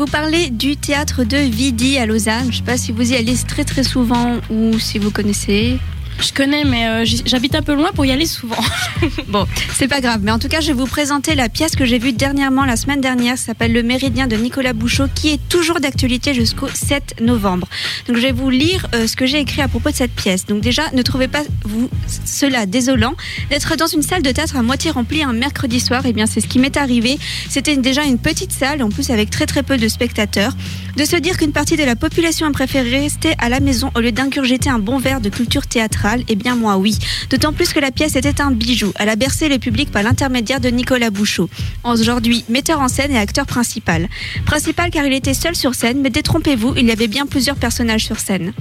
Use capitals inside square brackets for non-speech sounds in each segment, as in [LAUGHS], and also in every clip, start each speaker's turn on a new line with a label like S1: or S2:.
S1: Vous parlez du théâtre de Vidi à Lausanne. Je ne sais pas si vous y allez très très souvent ou si vous connaissez.
S2: Je connais, mais euh, j'habite un peu loin pour y aller souvent. [LAUGHS]
S1: bon, c'est pas grave. Mais en tout cas, je vais vous présenter la pièce que j'ai vue dernièrement, la semaine dernière. Ça s'appelle Le Méridien de Nicolas Bouchot, qui est toujours d'actualité jusqu'au 7 novembre. Donc, je vais vous lire euh, ce que j'ai écrit à propos de cette pièce. Donc, déjà, ne trouvez pas vous cela désolant d'être dans une salle de théâtre à moitié remplie un mercredi soir. Eh bien, c'est ce qui m'est arrivé. C'était déjà une petite salle, en plus avec très très peu de spectateurs. De se dire qu'une partie de la population a préféré rester à la maison au lieu d'ingurgiter un bon verre de culture théâtrale eh bien moi oui. D'autant plus que la pièce était un bijou. Elle a bercé le public par l'intermédiaire de Nicolas Bouchot. Aujourd'hui, metteur en scène et acteur principal. Principal car il était seul sur scène, mais détrompez-vous, il y avait bien plusieurs personnages sur scène.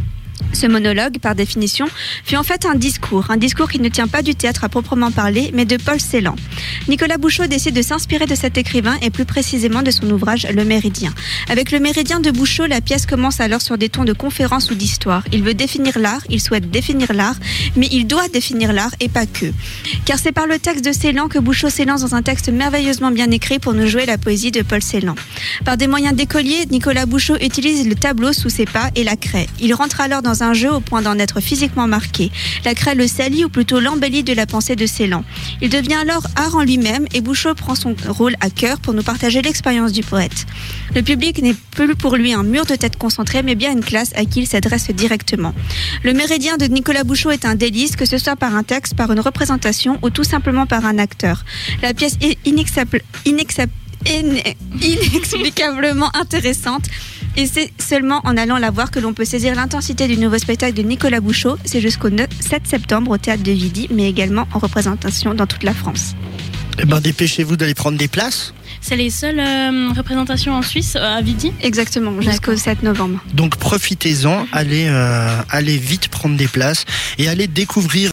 S1: Ce monologue, par définition, fut en fait un discours, un discours qui ne tient pas du théâtre à proprement parler, mais de Paul Celan. Nicolas Bouchot décide de s'inspirer de cet écrivain et plus précisément de son ouvrage Le Méridien. Avec Le Méridien de Bouchot, la pièce commence alors sur des tons de conférence ou d'histoire. Il veut définir l'art, il souhaite définir l'art, mais il doit définir l'art et pas que. Car c'est par le texte de Celan que Bouchot s'élance dans un texte merveilleusement bien écrit pour nous jouer la poésie de Paul Celan. Par des moyens d'écolier, Nicolas Bouchot utilise le tableau sous ses pas et la craie. Il rentre alors un jeu au point d'en être physiquement marqué. La craie le salit ou plutôt l'embellit de la pensée de Célan. Il devient alors art en lui-même et Bouchot prend son rôle à cœur pour nous partager l'expérience du poète. Le public n'est plus pour lui un mur de tête concentré mais bien une classe à qui il s'adresse directement. Le méridien de Nicolas Bouchot est un délice, que ce soit par un texte, par une représentation ou tout simplement par un acteur. La pièce est [LAUGHS] inexplicablement intéressante et c'est seulement en allant la voir que l'on peut saisir l'intensité du nouveau spectacle de Nicolas Bouchot. C'est jusqu'au 7 septembre au théâtre de Vidi, mais également en représentation dans toute la France.
S3: Eh ben, dépêchez-vous d'aller prendre des places.
S2: C'est les seules euh, représentations en Suisse euh, à Vidi?
S1: Exactement, jusqu'au 7 novembre.
S3: Donc profitez-en, allez, euh, allez vite prendre des places et allez découvrir.